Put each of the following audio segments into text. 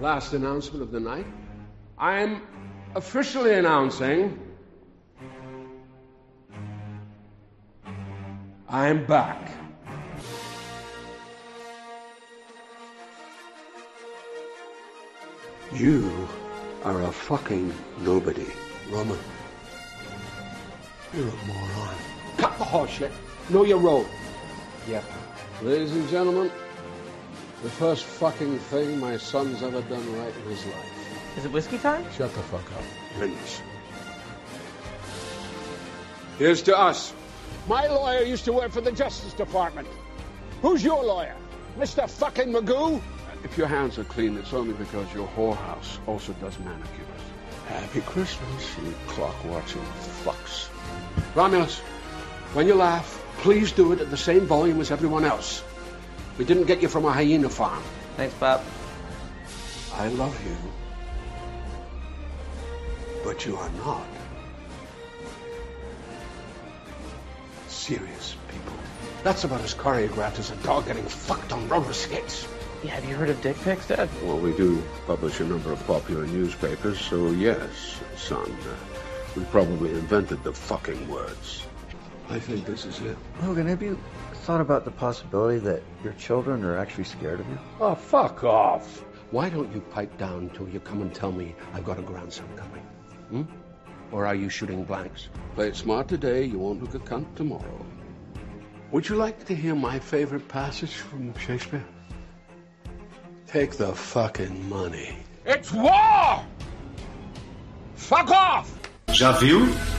Last announcement of the night. I'm officially announcing I'm back. You are a fucking nobody, Roman. You're a moron. Cut the horseshit. Know your role. Yep. Ladies and gentlemen, the first fucking thing my son's ever done right in his life. Is it whiskey time? Shut the fuck up. Please. Here's to us. My lawyer used to work for the Justice Department. Who's your lawyer? Mr. fucking Magoo? If your hands are clean, it's only because your whorehouse also does manicures. Happy Christmas, you clock-watching fucks. Romulus, when you laugh, please do it at the same volume as everyone else. We didn't get you from a hyena farm. Thanks, Bob. I love you. But you are not. Serious people. That's about as choreographed as a dog getting fucked on roller skates. Yeah, have you heard of dick pics, Dad? Well, we do publish a number of popular newspapers, so yes, son. Uh, we probably invented the fucking words. I think this is it. Logan, have you thought about the possibility that your children are actually scared of you? Oh, fuck off. Why don't you pipe down until you come and tell me I've got a grandson coming? Hmm? Or are you shooting blanks? Play it smart today, you won't look a cunt tomorrow. Would you like to hear my favorite passage from Shakespeare? Take the fucking money. It's war! Fuck off! Já viu?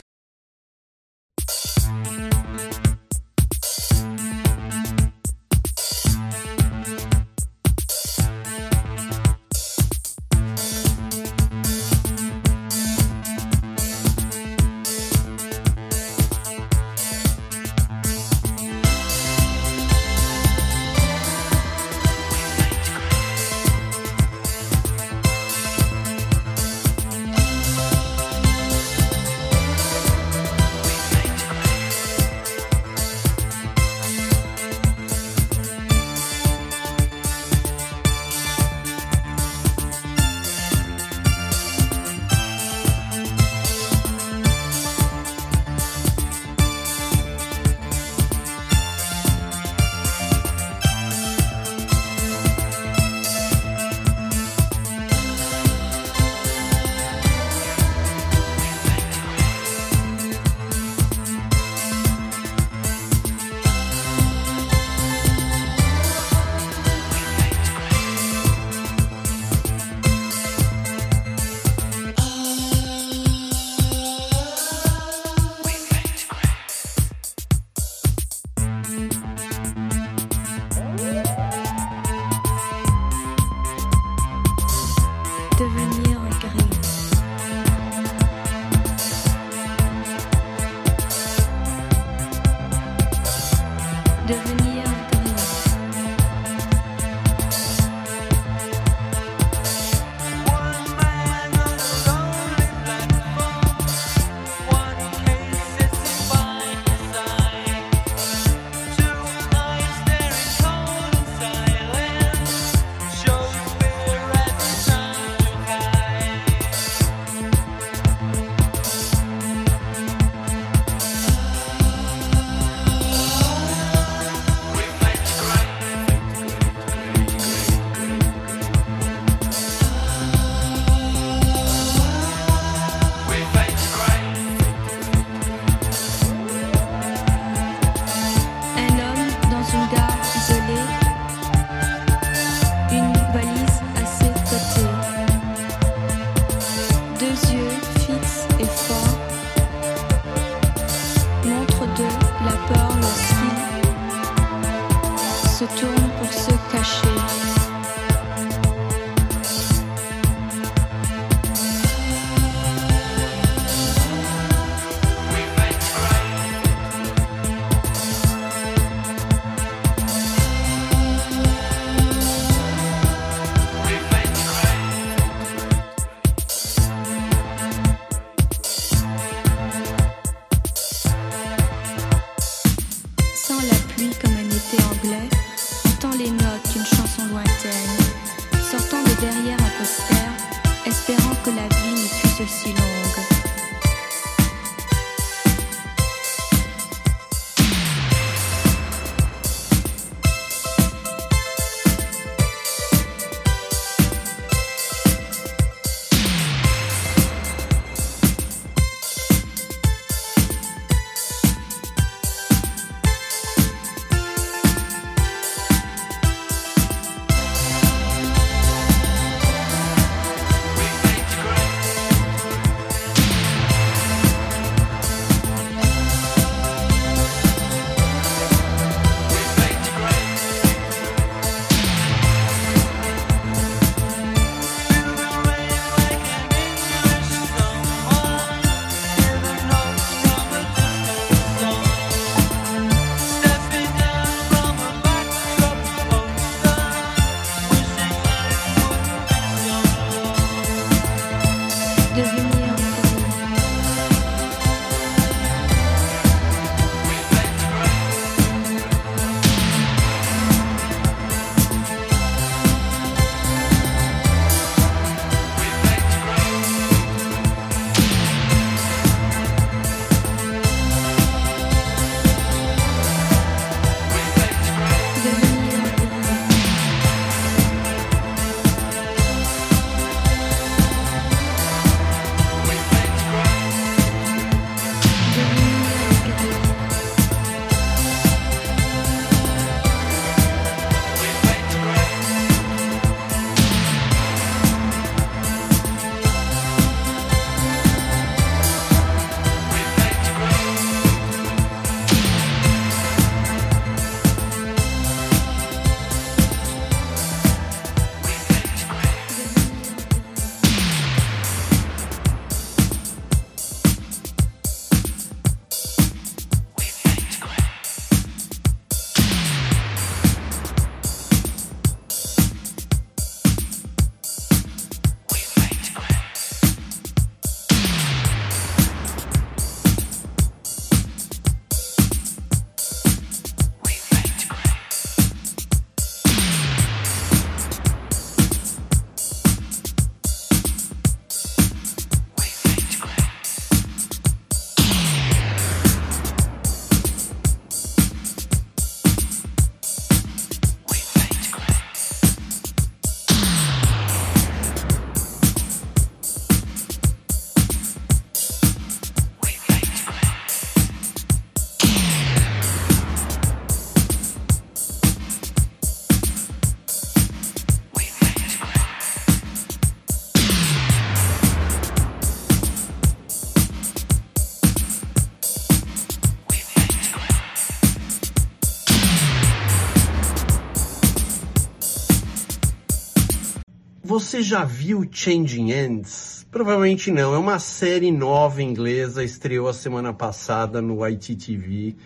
Você já viu Changing Ends? Provavelmente não. É uma série nova inglesa, estreou a semana passada no ITTV,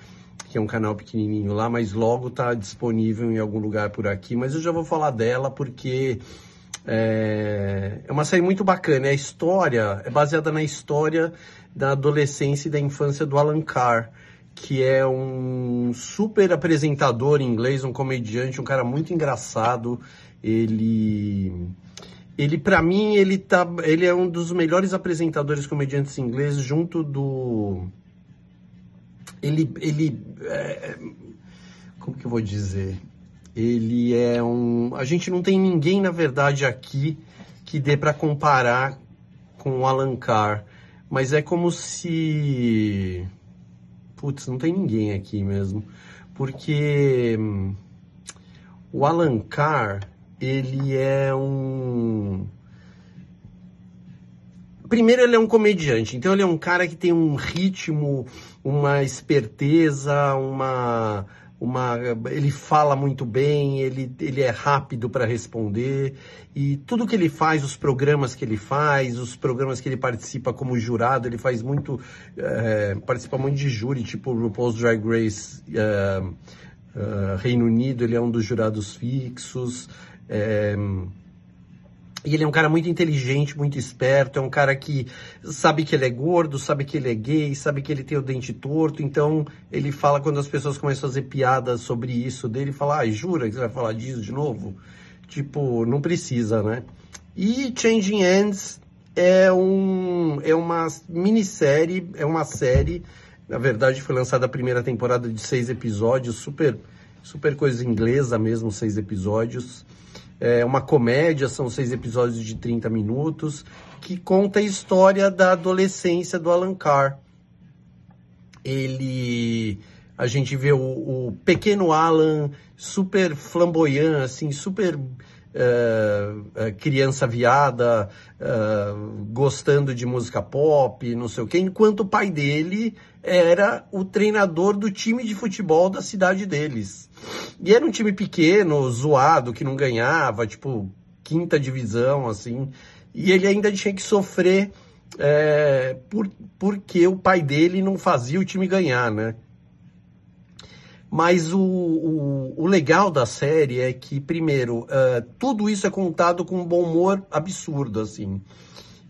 que é um canal pequenininho lá, mas logo está disponível em algum lugar por aqui. Mas eu já vou falar dela porque é, é uma série muito bacana. A história é baseada na história da adolescência e da infância do Alan Carr, que é um super apresentador inglês, um comediante, um cara muito engraçado. Ele ele para mim ele tá ele é um dos melhores apresentadores comediantes ingleses junto do ele ele é, como que eu vou dizer? Ele é um a gente não tem ninguém na verdade aqui que dê para comparar com o Alan Carr mas é como se putz não tem ninguém aqui mesmo porque hum, o Alan Carr ele é um. Primeiro, ele é um comediante, então ele é um cara que tem um ritmo, uma esperteza, uma. uma ele fala muito bem, ele, ele é rápido para responder, e tudo que ele faz, os programas que ele faz, os programas que ele participa como jurado, ele faz muito. eh, participa muito de júri, tipo RuPaul's Drag Race. eh, eh, Reino Unido, ele é um dos jurados fixos. É, e ele é um cara muito inteligente, muito esperto, é um cara que sabe que ele é gordo, sabe que ele é gay, sabe que ele tem o dente torto, então ele fala quando as pessoas começam a fazer piadas sobre isso dele, fala, ai, jura que você vai falar disso de novo? Tipo, não precisa, né? E Changing Ends é, um, é uma minissérie, é uma série, na verdade foi lançada a primeira temporada de seis episódios, super, super coisa inglesa mesmo, seis episódios. É uma comédia, são seis episódios de 30 minutos, que conta a história da adolescência do Alan Carr. Ele a gente vê o, o, pequeno Alan super flamboyant, assim, super uh, criança viada, uh, gostando de música pop, não sei o quê, enquanto o pai dele era o treinador do time de futebol da cidade deles. E era um time pequeno, zoado, que não ganhava, tipo, quinta divisão, assim, e ele ainda tinha que sofrer é, por, porque o pai dele não fazia o time ganhar, né? Mas o, o, o, legal da série é que, primeiro, uh, tudo isso é contado com um bom humor absurdo, assim.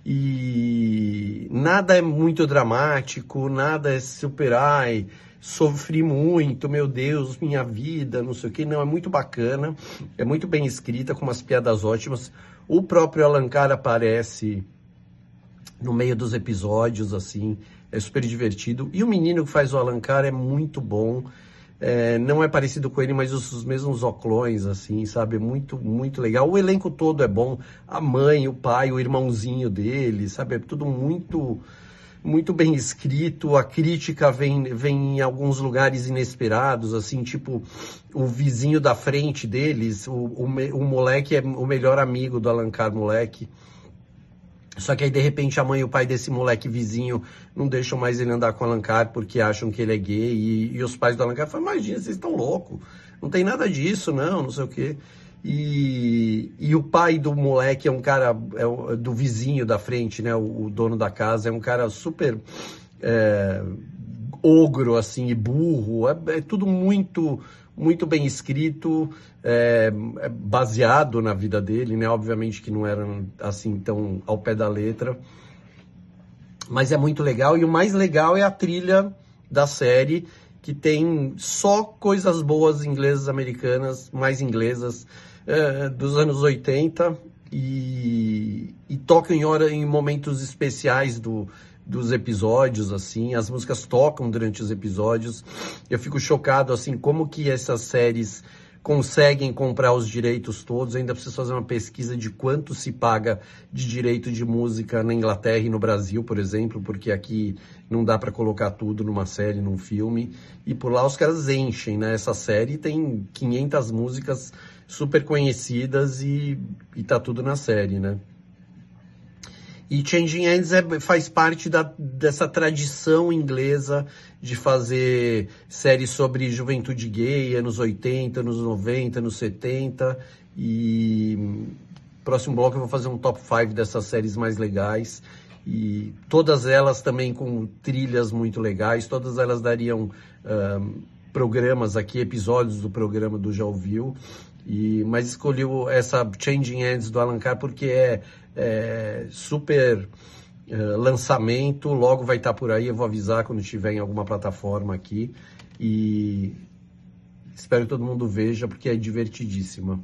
E nada é muito dramático, nada é super, ai, sofri muito, meu Deus, minha vida, não sei o que. Não, é muito bacana, é muito bem escrita, com umas piadas ótimas. O próprio Alancar aparece no meio dos episódios, assim, é super divertido. E o menino que faz o Alancar é muito bom. É, não é parecido com ele, mas os, os, mesmos oclões, assim, sabe? Muito, muito legal. O elenco todo é bom. A mãe, o pai, o irmãozinho dele, sabe? É tudo muito, muito bem escrito. A crítica vem, vem em alguns lugares inesperados, assim, tipo o vizinho da frente deles, o, o, o moleque é o melhor amigo do Alancar Moleque. Só que aí, de repente, a mãe e o pai desse moleque vizinho não deixam mais ele andar com o Alancar porque acham que ele é gay. E, e os pais do Alancar falam, imagina, vocês estão loucos. Não tem nada disso, não, não sei o quê. E, e o pai do moleque é um cara, é, do vizinho da frente, né? O, o, dono da casa é um cara super é, ogro, assim, e burro. É, é tudo muito muito bem escrito, é, é, baseado na vida dele, né? Obviamente que não era assim tão ao pé da letra, mas é muito legal. E o mais legal é a trilha da série, que tem só coisas boas inglesas, americanas, mais inglesas, é, dos anos 80 e, e toca em, hora, em momentos especiais do, dos episódios, assim, as músicas tocam durante os episódios. Eu fico chocado, assim, como que essas séries conseguem comprar os direitos todos. Eu ainda preciso fazer uma pesquisa de quanto se paga de direito de música na Inglaterra e no Brasil, por exemplo, porque aqui não dá para colocar tudo numa série, num filme. E por lá os caras enchem, né? Essa série tem 500 músicas super conhecidas e, e tá tudo na série, né? E Changing Ends é, faz parte da, dessa tradição inglesa de fazer séries sobre juventude gay, anos 80, anos 90, anos 70. E próximo bloco eu vou fazer um top 5 dessas séries mais legais. E todas elas também com trilhas muito legais, todas elas dariam um, programas aqui, episódios do programa do Já Ouviu. E, mas escolhi essa Changing Ends do Alan Carr porque é é, super é, lançamento, logo vai estar por aí, eu vou avisar quando estiver em alguma plataforma aqui e espero que todo mundo veja porque é divertidíssima.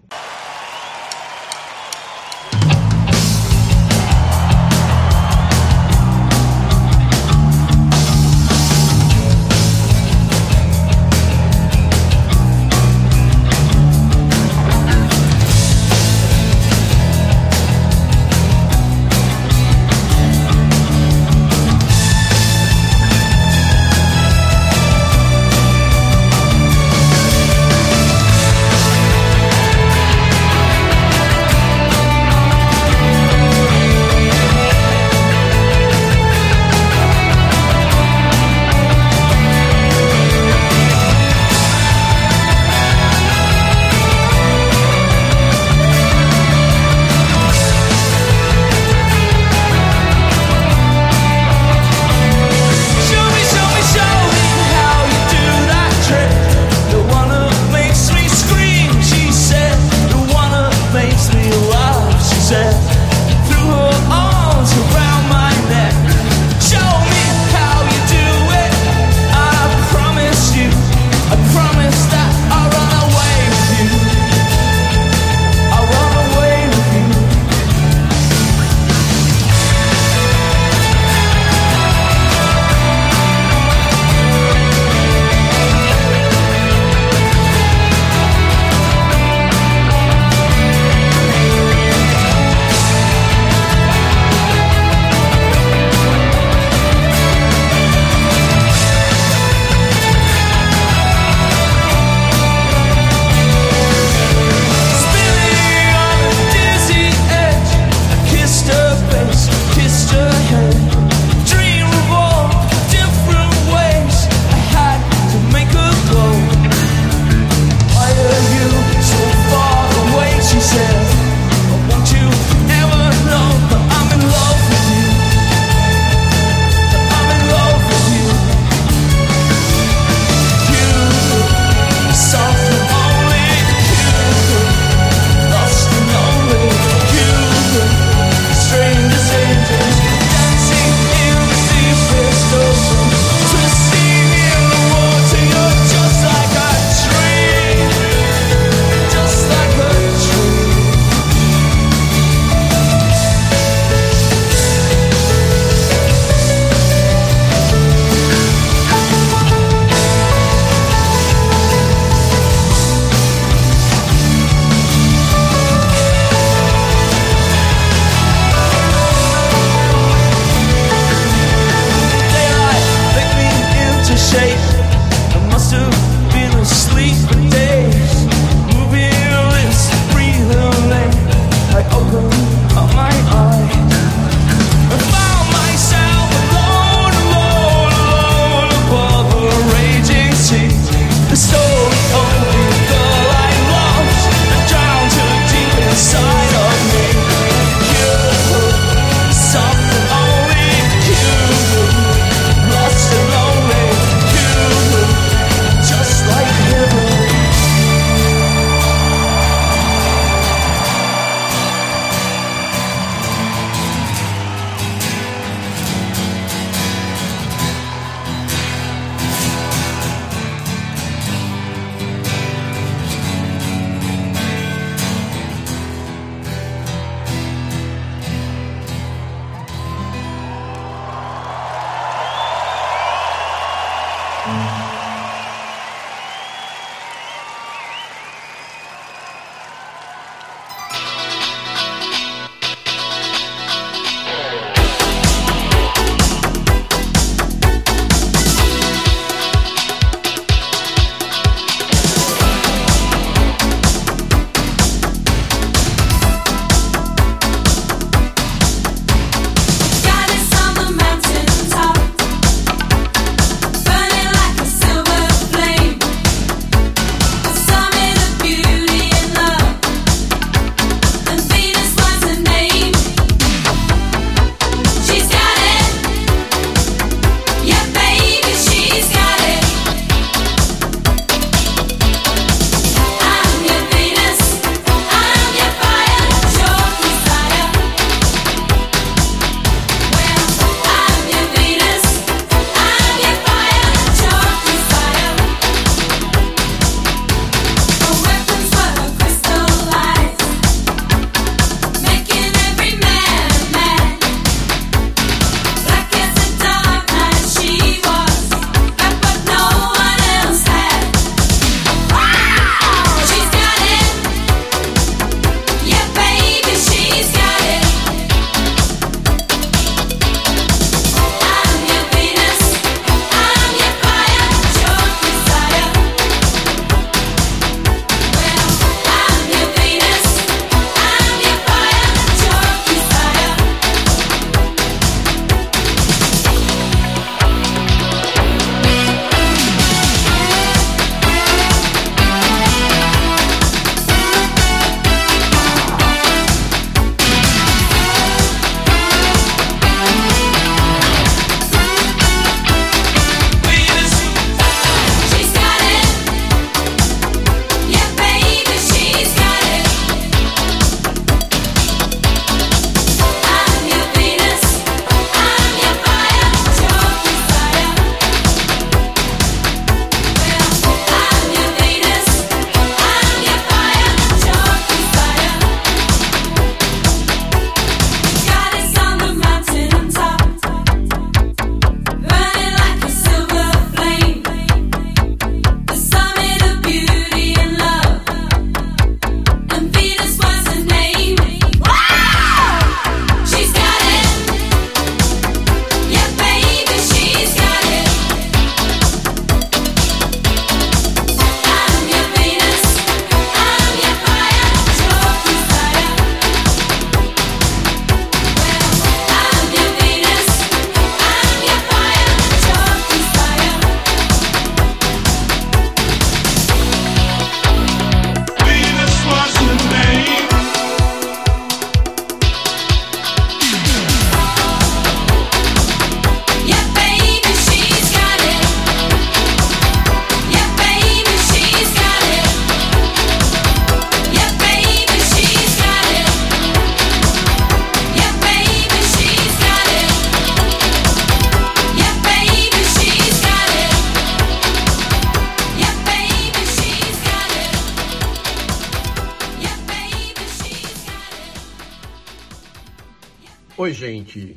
Oi, gente.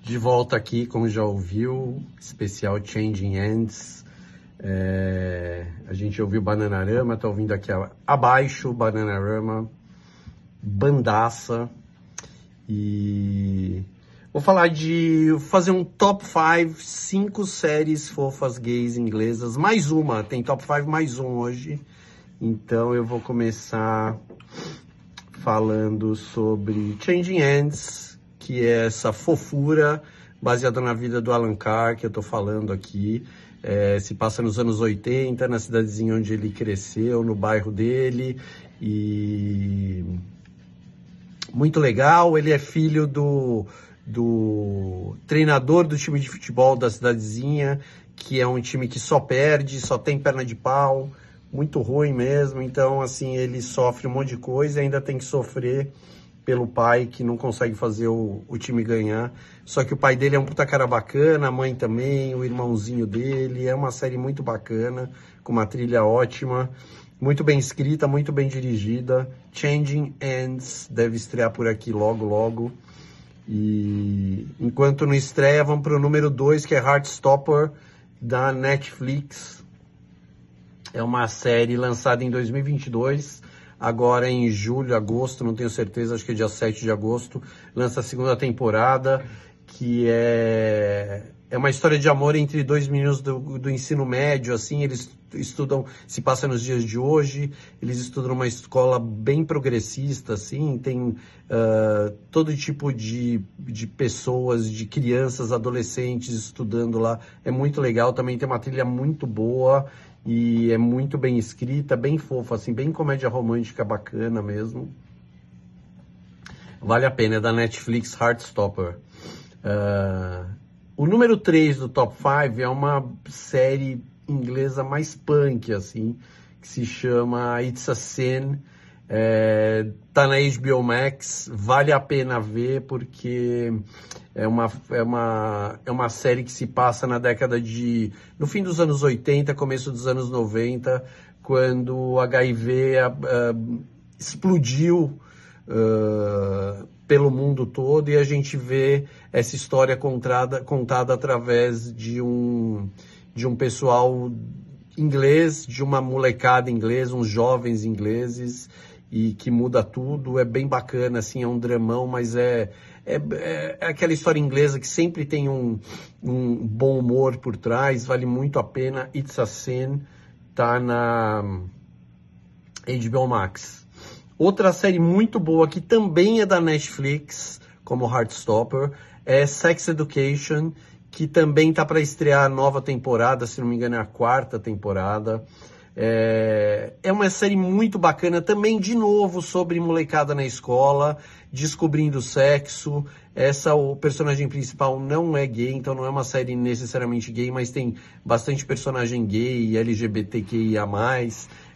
De volta aqui, como já ouviu, especial Changing Ends. É, a gente ouviu Bananarama, tá ouvindo aqui abaixo Bananarama, Bandaça. E vou falar de fazer um top 5, cinco séries fofas gays inglesas. Mais uma, tem top 5 mais um hoje. Então eu vou começar falando sobre Changing Ends, que é essa fofura baseada na vida do Alan Carr, que eu estou falando aqui. É, se passa nos anos 80, na cidadezinha onde ele cresceu, no bairro dele. E muito legal. Ele é filho do, do treinador do time de futebol da cidadezinha, que é um time que só perde, só tem perna de pau muito ruim mesmo. Então, assim, ele sofre um monte de coisa e ainda tem que sofrer pelo pai que não consegue fazer o, o time ganhar. Só que o pai dele é um puta cara bacana, a mãe também, o irmãozinho dele. É uma série muito bacana, com uma trilha ótima, muito bem escrita, muito bem dirigida. Changing Ends deve estrear por aqui logo, logo. E enquanto não estreia, vamos para o número 2, que é Heartstopper, da Netflix. É uma série lançada em 2022, agora em julho, agosto, não tenho certeza, acho que é dia 7 de agosto, lança a segunda temporada, que é, é uma história de amor entre dois meninos do, do ensino médio, assim, eles estudam, se passa nos dias de hoje, eles estudam numa escola bem progressista, assim, tem uh, todo tipo de, de pessoas, de crianças, adolescentes estudando lá, é muito legal, também tem uma trilha muito boa, e é muito bem escrita, bem fofa, assim, bem comédia romântica bacana mesmo. Vale a pena, é da Netflix Heartstopper. Uh, o número 3 do Top 5 é uma série inglesa mais punk, assim, que se chama It's a Sin. É, tá na HBO Max, vale a pena ver porque é uma, é, uma, é uma série que se passa na década de. no fim dos anos 80, começo dos anos 90, quando o HIV uh, uh, explodiu uh, pelo mundo todo e a gente vê essa história contada, contada através de um, de um pessoal inglês, de uma molecada inglesa, uns jovens ingleses e que muda tudo. É bem bacana, assim, é um dramão, mas é, é, é, aquela história inglesa que sempre tem um, um, bom humor por trás, vale muito a pena. It's a Sin, tá na HBO Max. Outra série muito boa que também é da Netflix, como Heartstopper, é Sex Education, que também tá para estrear a nova temporada, se não me engano é a quarta temporada. É, é uma série muito bacana, também de novo sobre molecada na escola, descobrindo sexo. Essa, o personagem principal não é gay, então não é uma série necessariamente gay, mas tem bastante personagem gay, LGBTQIA+,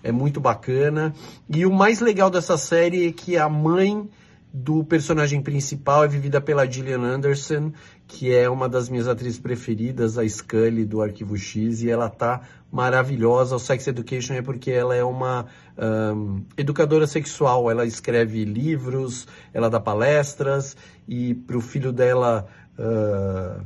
é muito bacana. E o mais legal dessa série é que a mãe do personagem principal é vivida pela Gillian Anderson, que é uma das minhas atrizes preferidas, a Scully do Arquivo X, e ela tá maravilhosa. O Sex Education é porque ela é uma um, educadora sexual, ela escreve livros, ela dá palestras, e para o filho dela uh,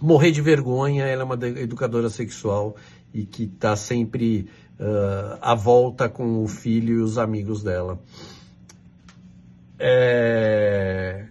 morrer de vergonha, ela é uma educadora sexual e que está sempre uh, à volta com o filho e os amigos dela. É...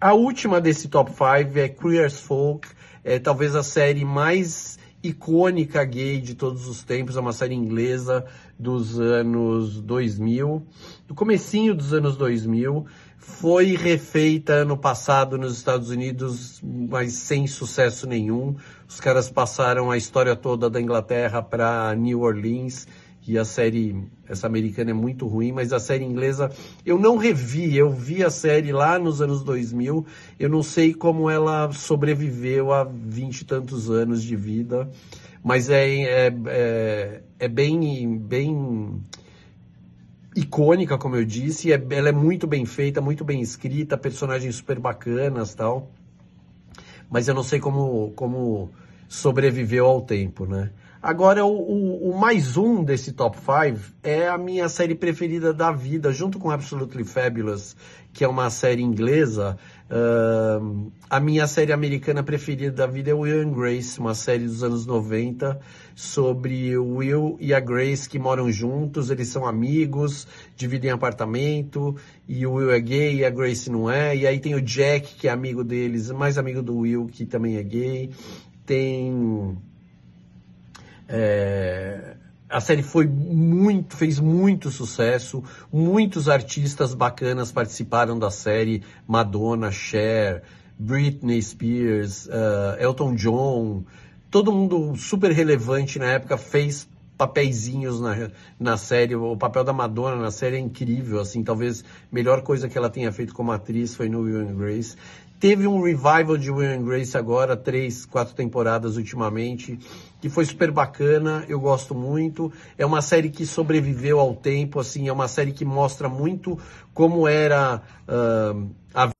A última desse top 5 é Queer as Folk, é talvez a série mais icônica gay de todos os tempos, é uma série inglesa dos anos 2000, do comecinho dos anos 2000, foi refeita ano passado nos Estados Unidos, mas sem sucesso nenhum. Os caras passaram a história toda da Inglaterra para New Orleans que a série, essa americana é muito ruim, mas a série inglesa eu não revi, eu vi a série lá nos anos 2000, eu não sei como ela sobreviveu a vinte e tantos anos de vida, mas é, é, é, é bem, bem icônica, como eu disse, é, ela é muito bem feita, muito bem escrita, personagens super bacanas tal, mas eu não sei como, como sobreviveu ao tempo, né? Agora, o, o, o, mais um desse top 5 é a minha série preferida da vida, junto com Absolutely Fabulous, que é uma série inglesa. Uh, a minha série americana preferida da vida é Will and Grace, uma série dos anos 90, sobre o Will e a Grace que moram juntos, eles são amigos, dividem apartamento, e o Will é gay e a Grace não é. E aí tem o Jack, que é amigo deles, mais amigo do Will, que também é gay. Tem é, a série foi muito, fez muito sucesso, muitos artistas bacanas participaram da série, Madonna, Cher, Britney Spears, uh, Elton John, todo mundo super relevante na época fez papeizinhos na, na série, o papel da Madonna na série é incrível, assim, talvez a melhor coisa que ela tenha feito como atriz foi no Will and Grace. Teve um revival de Will and Grace agora, três, quatro temporadas ultimamente, que foi super bacana, eu gosto muito. É uma série que sobreviveu ao tempo, assim, é uma série que mostra muito como era uh, a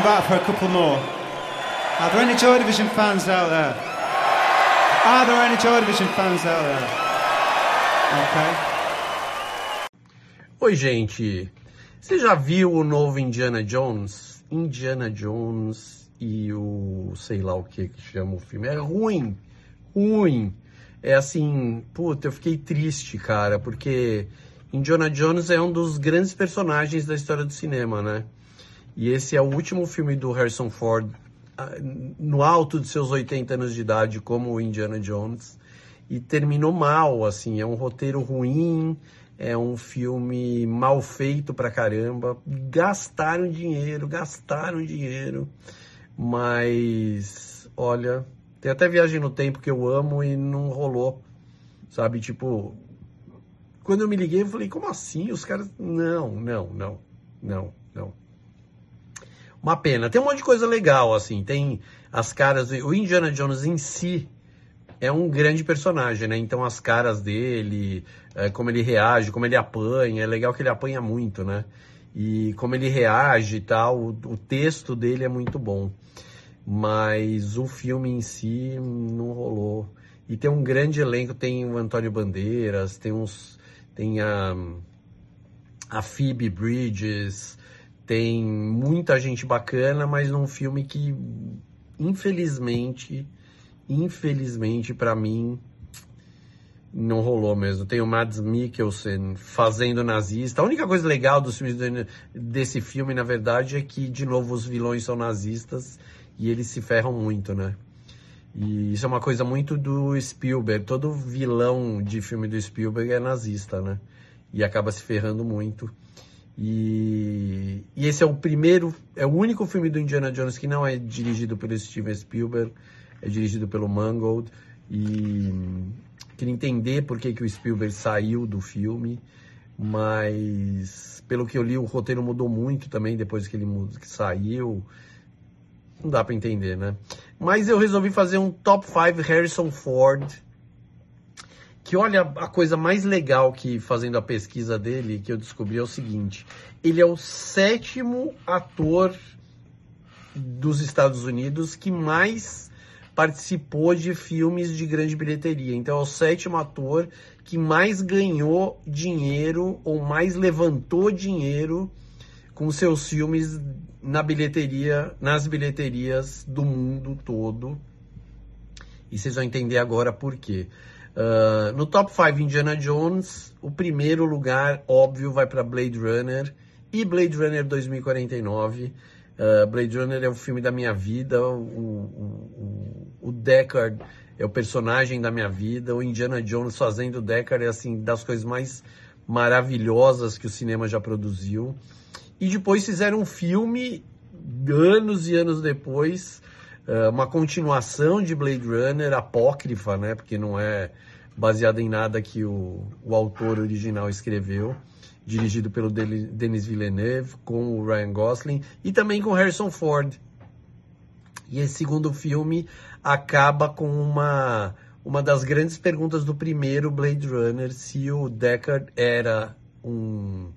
Come back for a couple more. Are there any Joy Division fans out there? Are there any Joy Division fans out there? Okay. Oi, gente. Você já viu o novo Indiana Jones? Indiana Jones e o sei lá o que que chama o filme. É ruim, ruim. É assim, puta, eu fiquei triste, cara, porque Indiana Jones é um dos grandes personagens da história do cinema, né? E esse é o último filme do Harrison Ford ah, no alto de seus 80 anos de idade como o Indiana Jones e terminou mal, assim, é um roteiro ruim, é um filme mal feito pra caramba, gastaram dinheiro, gastaram dinheiro, mas olha, tem até Viagem no Tempo que eu amo e não rolou, sabe, tipo, quando eu me liguei eu falei, como assim? Os caras, não, não, não, não, não. Uma pena. Tem um monte de coisa legal, assim. Tem as caras. O Indiana Jones em si é um grande personagem, né? Então as caras dele, é, como ele reage, como ele apanha. É legal que ele apanha muito, né? E como ele reage e tal. O, o texto dele é muito bom. Mas o filme em si não rolou. E tem um grande elenco. Tem o Antônio Bandeiras, tem uns. Tem a. A Phoebe Bridges tem muita gente bacana, mas num filme que infelizmente, infelizmente para mim não rolou mesmo. Tem o Mads Mikkelsen fazendo nazista. A única coisa legal dos filmes desse filme, na verdade, é que de novo os vilões são nazistas e eles se ferram muito, né? E isso é uma coisa muito do Spielberg. Todo vilão de filme do Spielberg é nazista, né? E acaba se ferrando muito. E, e, esse é o primeiro, é o único filme do Indiana Jones que não é dirigido pelo Steven Spielberg, é dirigido pelo Mangold. E queria entender por que, que o Spielberg saiu do filme, mas pelo que eu li, o roteiro mudou muito também depois que ele que saiu. Não dá para entender, né? Mas eu resolvi fazer um top 5 Harrison Ford que olha a coisa mais legal que fazendo a pesquisa dele que eu descobri é o seguinte: ele é o sétimo ator dos Estados Unidos que mais participou de filmes de grande bilheteria. Então é o sétimo ator que mais ganhou dinheiro ou mais levantou dinheiro com seus filmes na bilheteria, nas bilheterias do mundo todo. E vocês vão entender agora por quê. Uh, no top 5 Indiana Jones, o primeiro lugar, óbvio, vai para Blade Runner e Blade Runner 2049. Uh, Blade Runner é o filme da minha vida, o, o, o, Deckard é o personagem da minha vida, o Indiana Jones fazendo o Deckard é assim das coisas mais maravilhosas que o cinema já produziu. E depois fizeram um filme anos e anos depois uma continuação de Blade Runner, apócrifa, né? Porque não é baseada em nada que o, o autor original escreveu, dirigido pelo Denis Villeneuve, com o Ryan Gosling e também com Harrison Ford. E esse segundo filme acaba com uma, uma das grandes perguntas do primeiro Blade Runner, se o Deckard era um,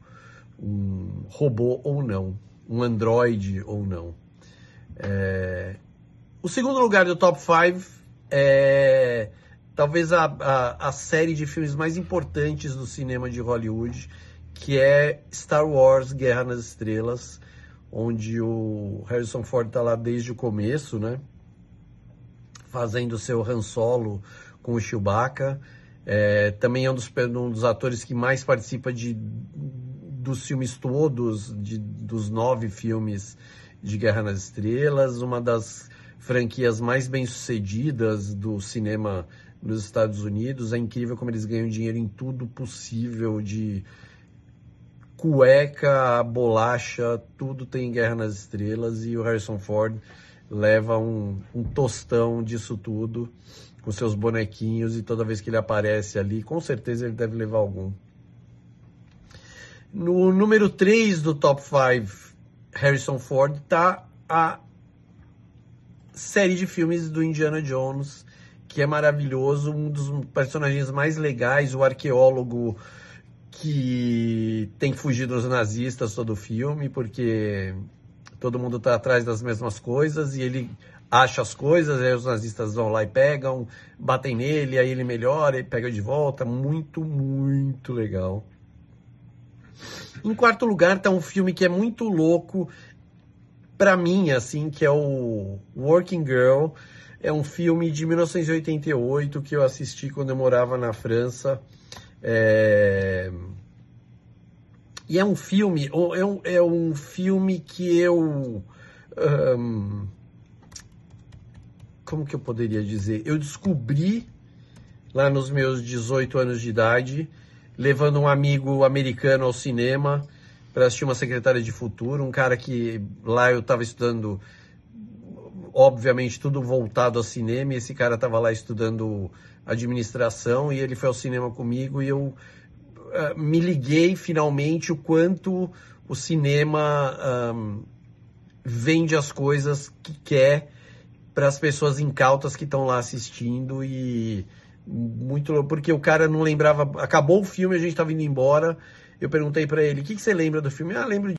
um robô ou não, um androide ou não. É, o segundo lugar do top 5 é talvez a, a, a, série de filmes mais importantes do cinema de Hollywood, que é Star Wars Guerra nas Estrelas, onde o Harrison Ford está lá desde o começo, né? Fazendo seu Han Solo com o Chewbacca. É, também é um dos, um dos atores que mais participa de, dos filmes todos, de, dos nove filmes de Guerra nas Estrelas, uma das franquias mais bem-sucedidas do cinema nos Estados Unidos. É incrível como eles ganham dinheiro em tudo possível, de cueca, bolacha, tudo tem Guerra nas Estrelas e o Harrison Ford leva um, um tostão disso tudo com seus bonequinhos e toda vez que ele aparece ali, com certeza ele deve levar algum. No número 3 do top 5, Harrison Ford, está a série de filmes do Indiana Jones, que é maravilhoso, um dos personagens mais legais, o arqueólogo que tem fugir dos nazistas todo o filme, porque todo mundo está atrás das mesmas coisas e ele acha as coisas, aí os nazistas vão lá e pegam, batem nele, aí ele melhora e pega de volta. Muito, muito legal. Em quarto lugar está um filme que é muito louco para mim, assim, que é o Working Girl. É um filme de 1988 que eu assisti quando eu morava na França. É... E é um filme, é um, é um filme que eu. Um, como que eu poderia dizer? Eu descobri lá nos meus 18 anos de idade, levando um amigo americano ao cinema para assistir uma secretária de futuro, um cara que lá eu estava estudando, obviamente tudo voltado ao cinema, e esse cara estava lá estudando administração e ele foi ao cinema comigo e eu uh, me liguei finalmente o quanto o cinema um, vende as coisas que quer para as pessoas incautas que estão lá assistindo e muito porque o cara não lembrava acabou o filme a gente estava indo embora eu perguntei para ele o que, que, você lembra do filme? Ah lembro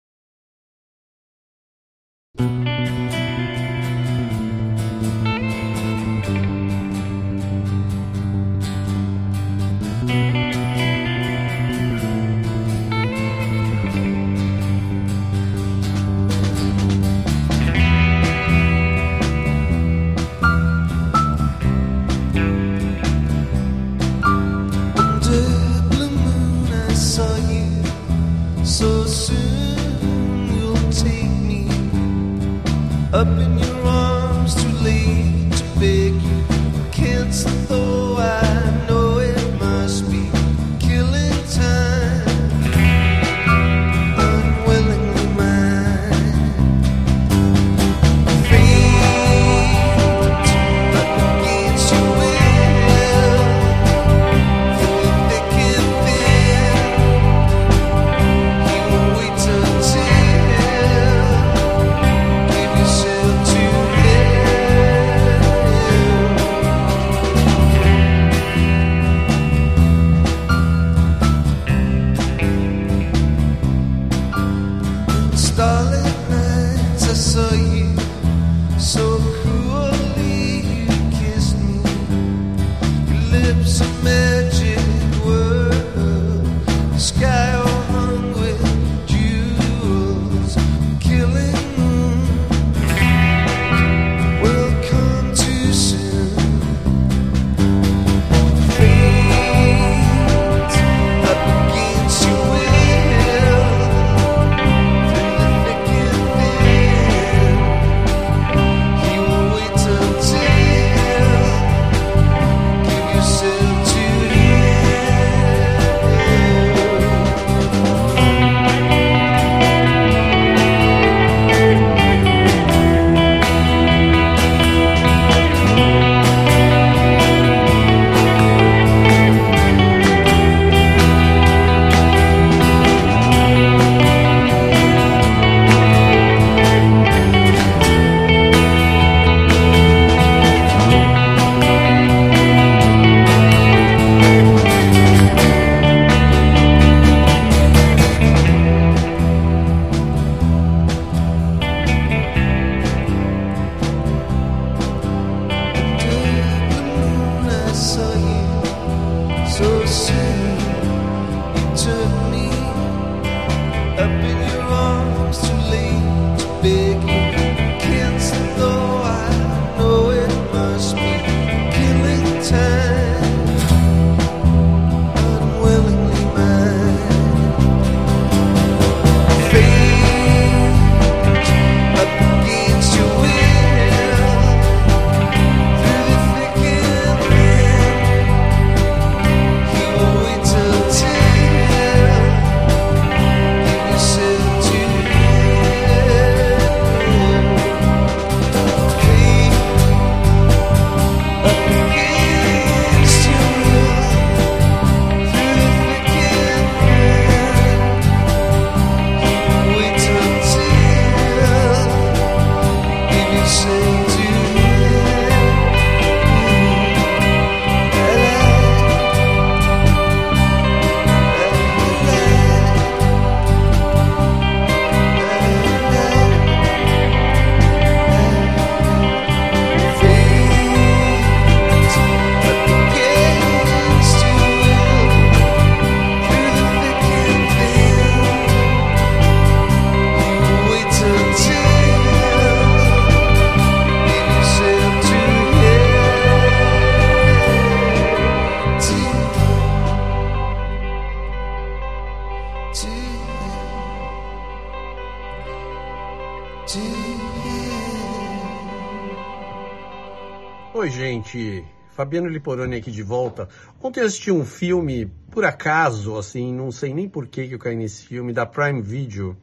Oi, gente. Fabiano Liporoni aqui de volta. Ontem eu assisti um filme, por acaso, assim, não sei nem por que, que eu caí nesse filme, da Prime Video,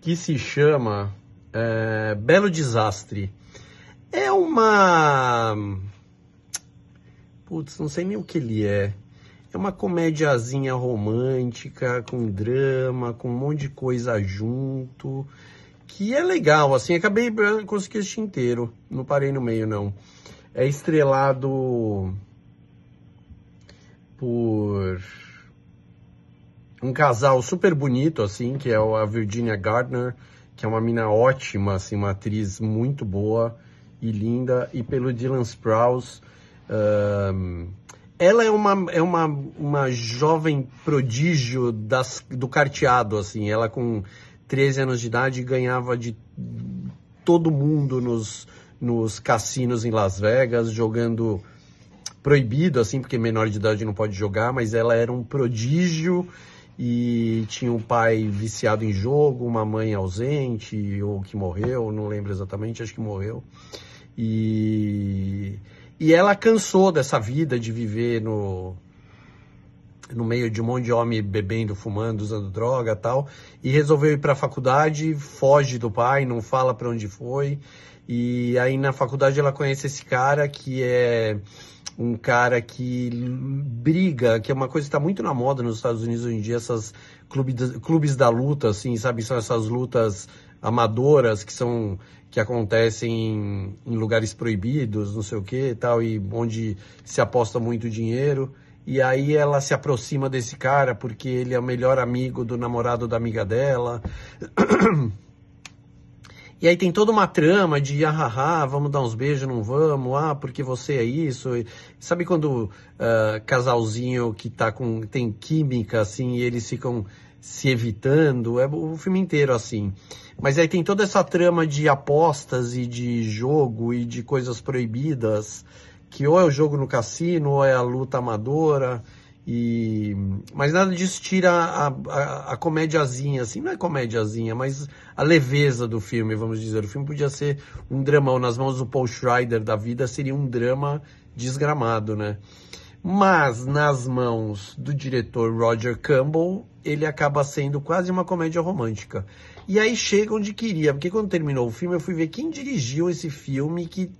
que se chama é, Belo Desastre. É uma. Putz, não sei nem o que ele é. É uma comédiazinha romântica, com drama, com um monte de coisa junto que é legal, assim, acabei consegui assistir inteiro, não parei no meio não. É estrelado por um casal super bonito, assim, que é a Virginia Gardner, que é uma mina ótima, assim, uma atriz muito boa e linda, e pelo Dylan Sprouse. Um, ela é uma, é uma, uma jovem prodígio das, do carteado, assim. Ela com 13 anos de idade ganhava de todo mundo nos, nos cassinos em Las Vegas, jogando proibido, assim, porque menor de idade não pode jogar, mas ela era um prodígio e tinha um pai viciado em jogo, uma mãe ausente ou que morreu, não lembro exatamente, acho que morreu. E e ela cansou dessa vida de viver no, no meio de um monte de homem bebendo, fumando, usando droga tal, e resolveu ir para a faculdade, foge do pai, não fala para onde foi, e aí na faculdade ela conhece esse cara que é um cara que briga, que é uma coisa que está muito na moda nos Estados Unidos hoje em dia, essas clubes, clubes da luta, assim, sabe? São essas lutas amadoras que são que acontecem em, lugares proibidos, não sei o que tal, e onde se aposta muito dinheiro. E aí ela se aproxima desse cara porque ele é o melhor amigo do namorado da amiga dela. E aí tem toda uma trama de ah, ah, vamos dar uns beijos, não vamos, ah, porque você é isso. Sabe quando uh, casalzinho que tá com. tem química, assim, e eles ficam se evitando? É o filme inteiro assim. Mas aí tem toda essa trama de apostas e de jogo e de coisas proibidas, que ou é o jogo no cassino, ou é a luta amadora. E, mas nada disso tira a, a, a comédiazinha, assim, não é comédiazinha, mas a leveza do filme, vamos dizer. O filme podia ser um dramão, nas mãos do Paul Schrader da vida seria um drama desgramado, né? Mas nas mãos do diretor Roger Campbell, ele acaba sendo quase uma comédia romântica. E aí chega onde queria, porque quando terminou o filme eu fui ver quem dirigiu esse filme que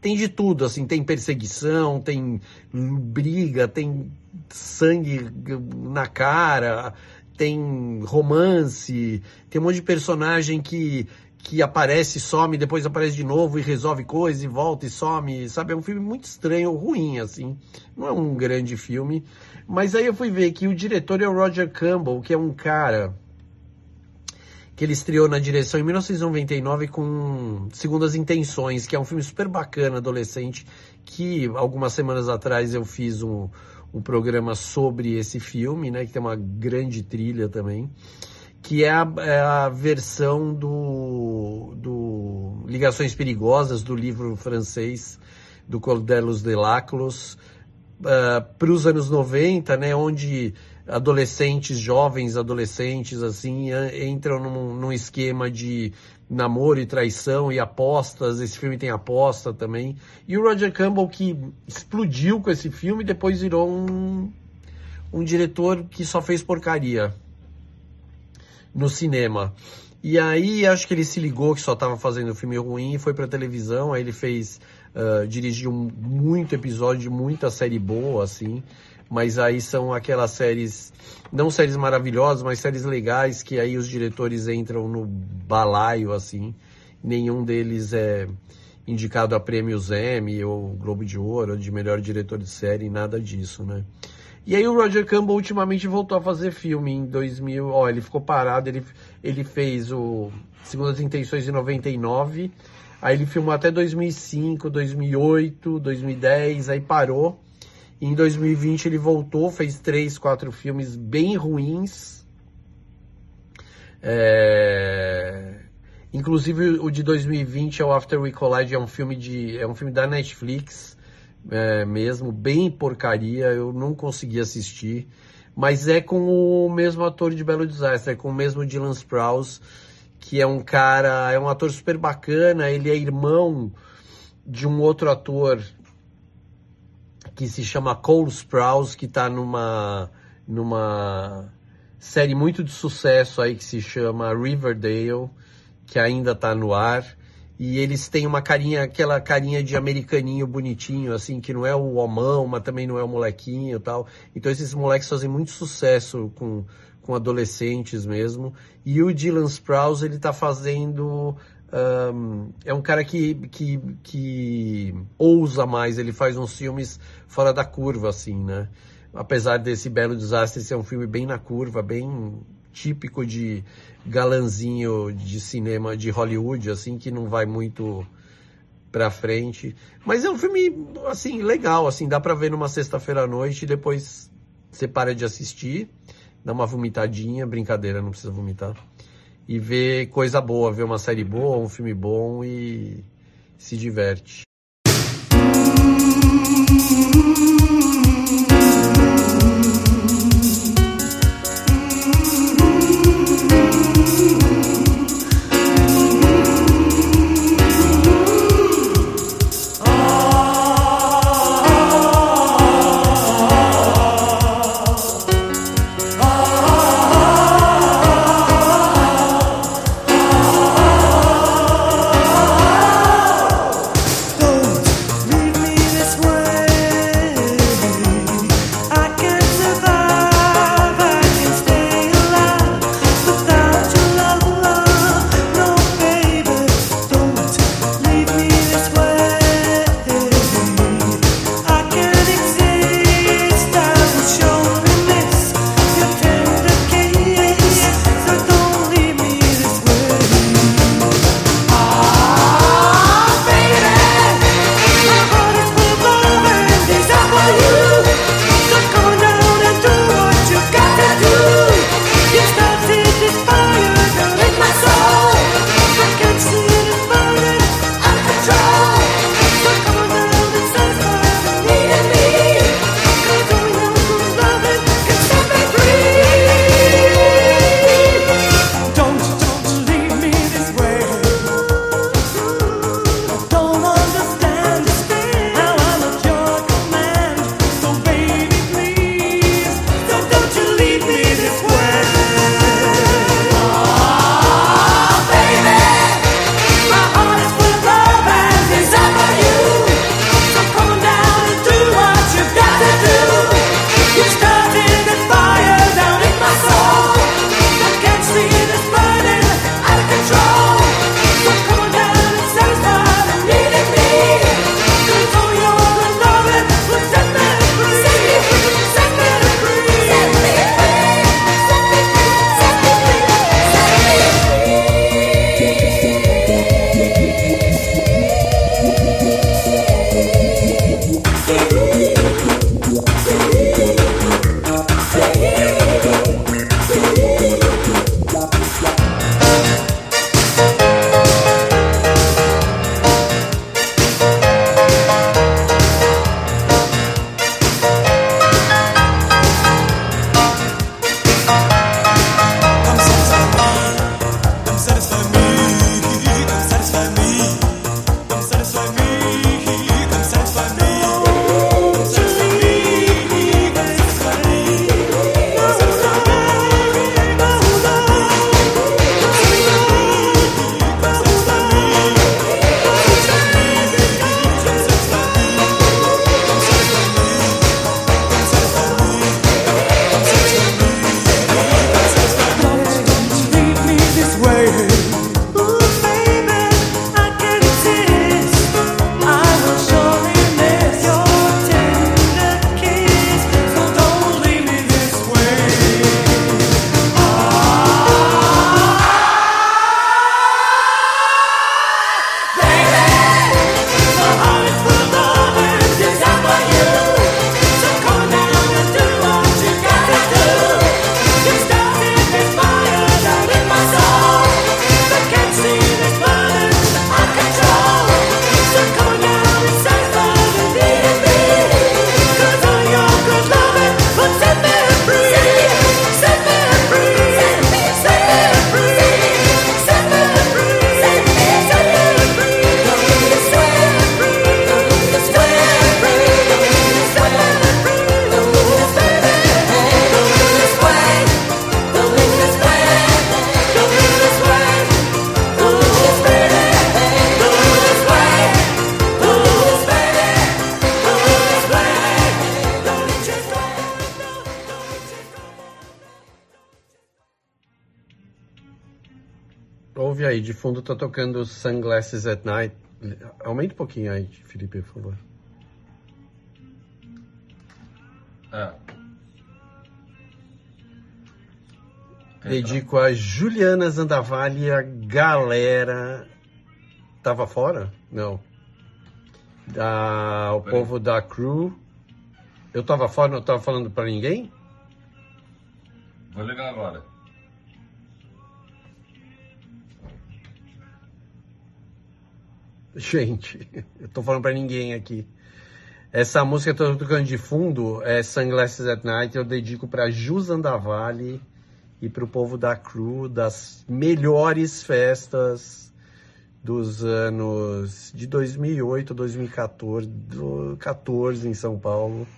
tem de tudo, assim, tem perseguição, tem briga, tem sangue na cara, tem romance, tem um monte de personagem que, que aparece, some, depois aparece de novo e resolve coisa e volta e some, sabe? É um filme muito estranho, ruim, assim. Não é um grande filme. Mas aí eu fui ver que o diretor é o Roger Campbell, que é um cara que ele estreou na direção em 1999 com Segundas Intenções, que é um filme super bacana, adolescente, que algumas semanas atrás eu fiz um, um programa sobre esse filme, né, que tem uma grande trilha também, que é a, é a versão do, do Ligações Perigosas, do livro francês do Cordelos Delaclos, uh, ah, para os anos 90, né, onde adolescentes, jovens adolescentes, assim, entram num, num, esquema de namoro e traição e apostas. Esse filme tem aposta também. E o Roger Campbell, que explodiu com esse filme, depois virou um, um diretor que só fez porcaria no cinema. E aí acho que ele se ligou que só estava fazendo filme ruim e foi para televisão. Aí ele fez, uh, dirigiu muito episódio, muita série boa, assim mas aí são aquelas séries, não séries maravilhosas, mas séries legais que aí os diretores entram no balaio, assim. Nenhum deles é indicado a prêmios Emmy ou Globo de Ouro, de melhor diretor de série, nada disso, né? E aí o Roger Campbell ultimamente voltou a fazer filme em 2000, ó, ele ficou parado, ele, ele fez o Segundas Intenções em 99, aí ele filmou até 2005, 2008, 2010, aí parou, em 2020 ele voltou, fez três, quatro filmes bem ruins. É... Inclusive o de 2020 é o After We Collide, é um filme de, é um filme da Netflix é, mesmo, bem porcaria. Eu não consegui assistir, mas é com o mesmo ator de Belo Desastre, é com o mesmo Dylan Sprouse, que é um cara, é um ator super bacana. Ele é irmão de um outro ator que se chama Cole Sprouse, que está numa, numa série muito de sucesso aí que se chama Riverdale, que ainda está no ar. E eles têm uma carinha, aquela carinha de americaninho bonitinho, assim, que não é o homão, mas também não é o molequinho e tal. Então esses moleques fazem muito sucesso com, com adolescentes mesmo. E o Dylan Sprouse, ele tá fazendo um, é um cara que, que, que ousa mais, ele faz uns filmes fora da curva, assim, né? Apesar desse Belo Desastre ser um filme bem na curva, bem típico de galanzinho de cinema de Hollywood, assim, que não vai muito pra frente. Mas é um filme, assim, legal, assim, dá pra ver numa sexta-feira à noite e depois você para de assistir, dá uma vomitadinha, brincadeira, não precisa vomitar. E ver coisa boa, ver uma série boa, um filme bom e se diverte. Fundo tá tocando Sunglasses at Night. Aumenta um pouquinho aí, Felipe, por favor. É. Dedico a Juliana Zandavalli e a galera. Tava fora? Não. Da, o Peraí. povo da crew. Eu tava fora, não tava falando pra ninguém? Vou ligar agora. Gente, eu tô falando pra ninguém aqui. Essa música que eu tô tocando de fundo é Sunglasses at Night. Eu dedico pra Ju Zandavalli e pro povo da crew das melhores festas dos anos de 2008, 2014, do 14 em São Paulo.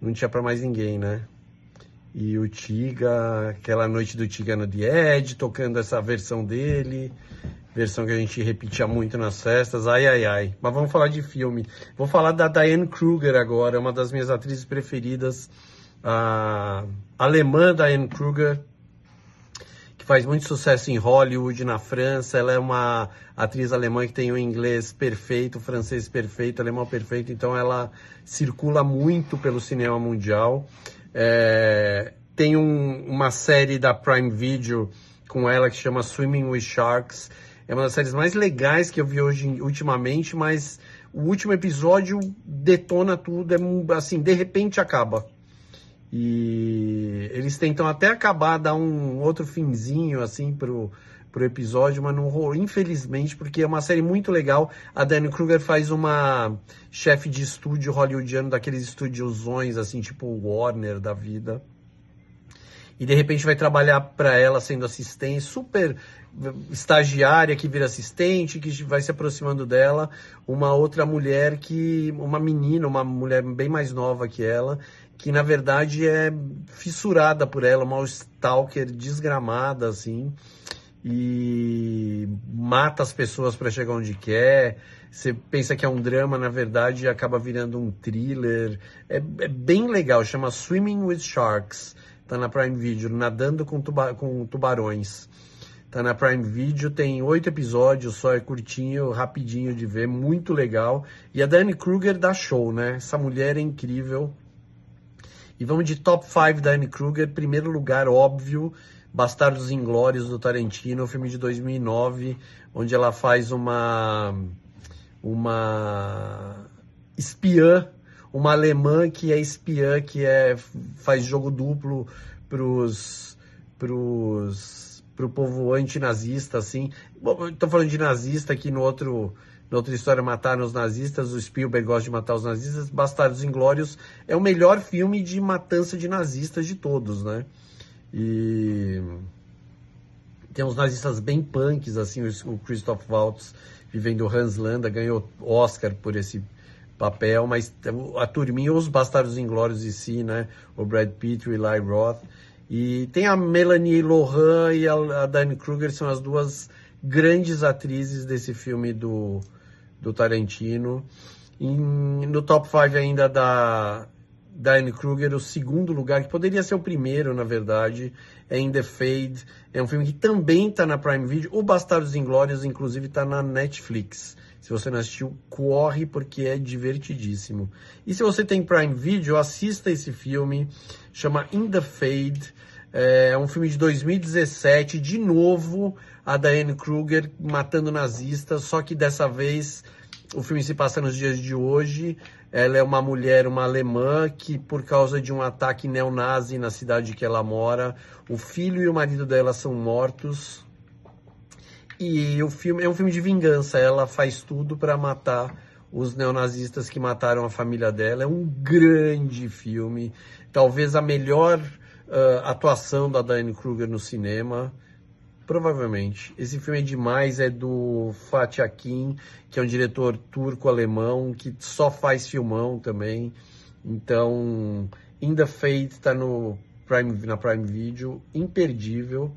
Não tinha pra mais ninguém, né? E o Tiga, aquela noite do Tiga no The Edge, tocando essa versão dele, versão que a gente repetia muito nas festas, ai ai ai. Mas vamos falar de filme. Vou falar da Diane Kruger agora, uma das minhas atrizes preferidas, a alemã Diane Kruger, que faz muito sucesso em Hollywood, na França. Ela é uma atriz alemã que tem o inglês perfeito, o francês perfeito, o alemão perfeito, então ela circula muito pelo cinema mundial. É, tem um- uma série da Prime Video com ela que chama Swimming with Sharks. É uma das séries mais legais que eu vi hoje ultimamente, mas o último episódio detona tudo, é assim, de repente acaba. E eles tentam até acabar, dar um outro finzinho assim pro, pro episódio, mas não rolou, infelizmente, porque é uma série muito legal. A Dani Kruger faz uma chefe de estúdio hollywoodiano, daqueles estúdiozões assim, tipo Warner da vida. E de repente vai trabalhar para ela sendo assistente, super estagiária que vira assistente, que vai se aproximando dela, uma outra mulher que, uma menina, uma mulher bem mais nova que ela, que na verdade é fissurada por ela, uma stalker desgramada assim, e mata as pessoas para chegar onde quer. Você pensa que é um drama, na verdade acaba virando um thriller. É, é bem legal, chama Swimming with Sharks. Tá na Prime Video, nadando com, tuba com tubarões. Tá na Prime Video, tem oito episódios, só é curtinho, rapidinho de ver, muito legal. E a Dani Kruger dá show, né? Essa mulher é incrível. E vamos de top 5 da Anne Kruger. Primeiro lugar, óbvio, Bastardos Inglórios do Tarantino, filme de 2009, onde ela faz uma uma espiã, uma alemã que é espiã, que é faz jogo duplo pros pros pro povo antinazista assim. Tô falando de nazista aqui no outro na outra história, Mataram os Nazistas, o Spielberg gosta de matar os nazistas, Bastardos Inglórios é o melhor filme de matança de nazistas de todos, né? E tem uns nazistas bem punks, assim, o Christoph Waltz vivendo Hans Landa, ganhou Oscar por esse papel, mas a turminha, os Bastardos Inglórios em si, né? O Brad Pitt, o Eli Roth. E tem a Melanie Lohan e a, a Diane Kruger, são as duas grandes atrizes desse filme do, do Tarantino. Em- no top 5 ainda da Diane Kruger, o segundo lugar, que poderia ser o primeiro, na verdade, é In The Fade. É um filme que também está na Prime Video. O Bastardos Inglórios, inclusive, está na Netflix. Se você não assistiu, corre porque é divertidíssimo. E se você tem Prime Video, assista esse filme. Chama In The Fade. É um filme de 2017. De novo, a Diane Kruger matando nazistas, só que dessa vez o filme se passa nos dias de hoje. Ela é uma mulher, uma alemã, que por causa de um ataque neonazi na cidade que ela mora, o filho e o marido dela são mortos. E o filme é um filme de vingança. Ela faz tudo para matar os neonazistas que mataram a família dela. É um grande filme, talvez a melhor ah, atuação da Diane Kruger no cinema. Provavelmente. Esse filme é demais, é do Fatih Akin, que é um diretor turco-alemão, que só faz filmão também. Então, In The Fate está no Prime, na Prime Video, imperdível.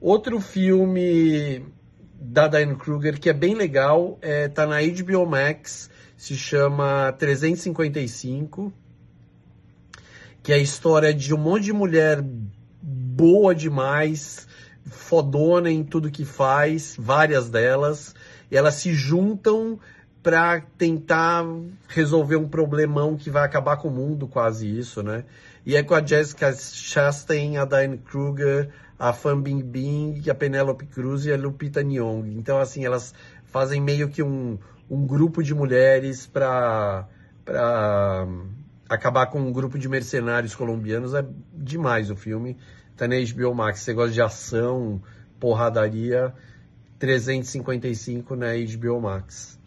Outro filme da Diane Kruger que é bem legal, é, tá na HBO Max, se chama 355, que é a história de um monte de mulher boa demais, fodona em tudo que faz, várias delas, elas se juntam para tentar resolver um problemão que vai acabar com o mundo, quase isso, né? E é com a Jessica Chastain, a Diane Kruger, a Fan Bingbing, a Penelope Cruz e a Lupita Nyong'o. Então, assim, elas fazem meio que um, um grupo de mulheres para para acabar com um grupo de mercenários colombianos. É demais o filme. Tá na HBO Max. Você gosta de ação, porradaria, 355 na HBO Max.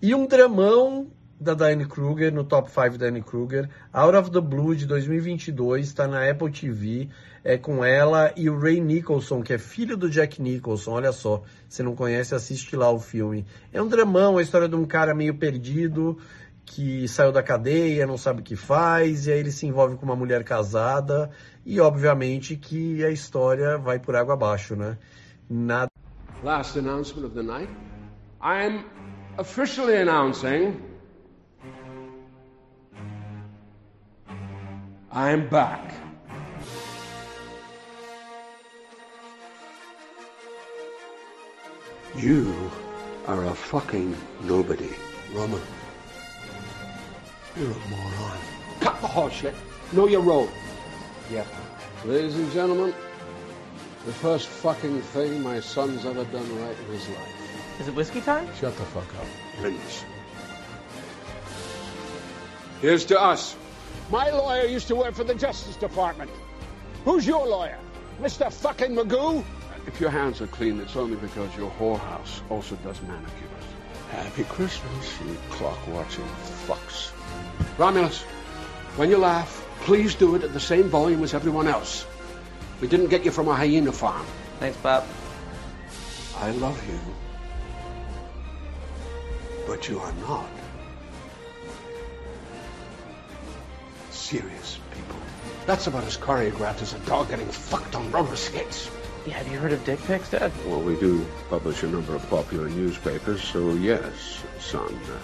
E um dramão da Diane Kruger, no top 5 da Diane Kruger, Out of the Blue de 2022, está na Apple TV, é com ela e o Ray Nicholson, que é filho do Jack Nicholson, olha só, se não conhece, assiste lá o filme. É um dramão, a história de um cara meio perdido, que saiu da cadeia, não sabe o que faz, e aí ele se envolve com uma mulher casada, e obviamente que a história vai por água abaixo, né? Nada Last announcement of the night. I'm officially announcing I'm back. You are a fucking nobody. Roman. You're a moron. Cut the horse shit. Know your role. Yeah. Ladies and gentlemen, the first fucking thing my son's ever done right in his life. Is it whiskey time? Shut the fuck up. Please. Here's to us. My lawyer used to work for the Justice Department. Who's your lawyer? Mr. fucking Magoo? If your hands are clean, it's only because your whorehouse also does manicures. Happy Christmas, you clock-watching fucks. Romulus, when you laugh, please do it at the same volume as everyone else. We didn't get you from a hyena farm. Thanks, Pop. I love you. But you are not. Serious people. That's about as choreographed as a dog getting fucked on roller skates. Yeah, have you heard of dick pics, Dad? Well, we do publish a number of popular newspapers, so yes, son. Uh,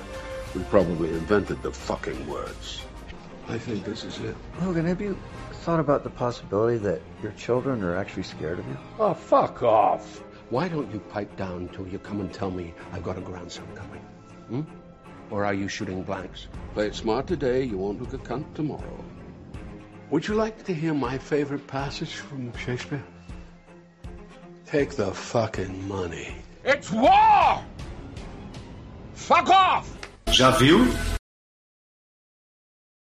we probably invented the fucking words. I think this is it. Logan, have you thought about the possibility that your children are actually scared of you? Oh, fuck off. Why don't you pipe down till you come and tell me I've got a grandson coming? Hmm? Or are you shooting blanks? Play it smart today, you won't look a cunt tomorrow. Would you like to hear my favorite passage from Shakespeare? Take the fucking money. It's war! Fuck off! Já viu?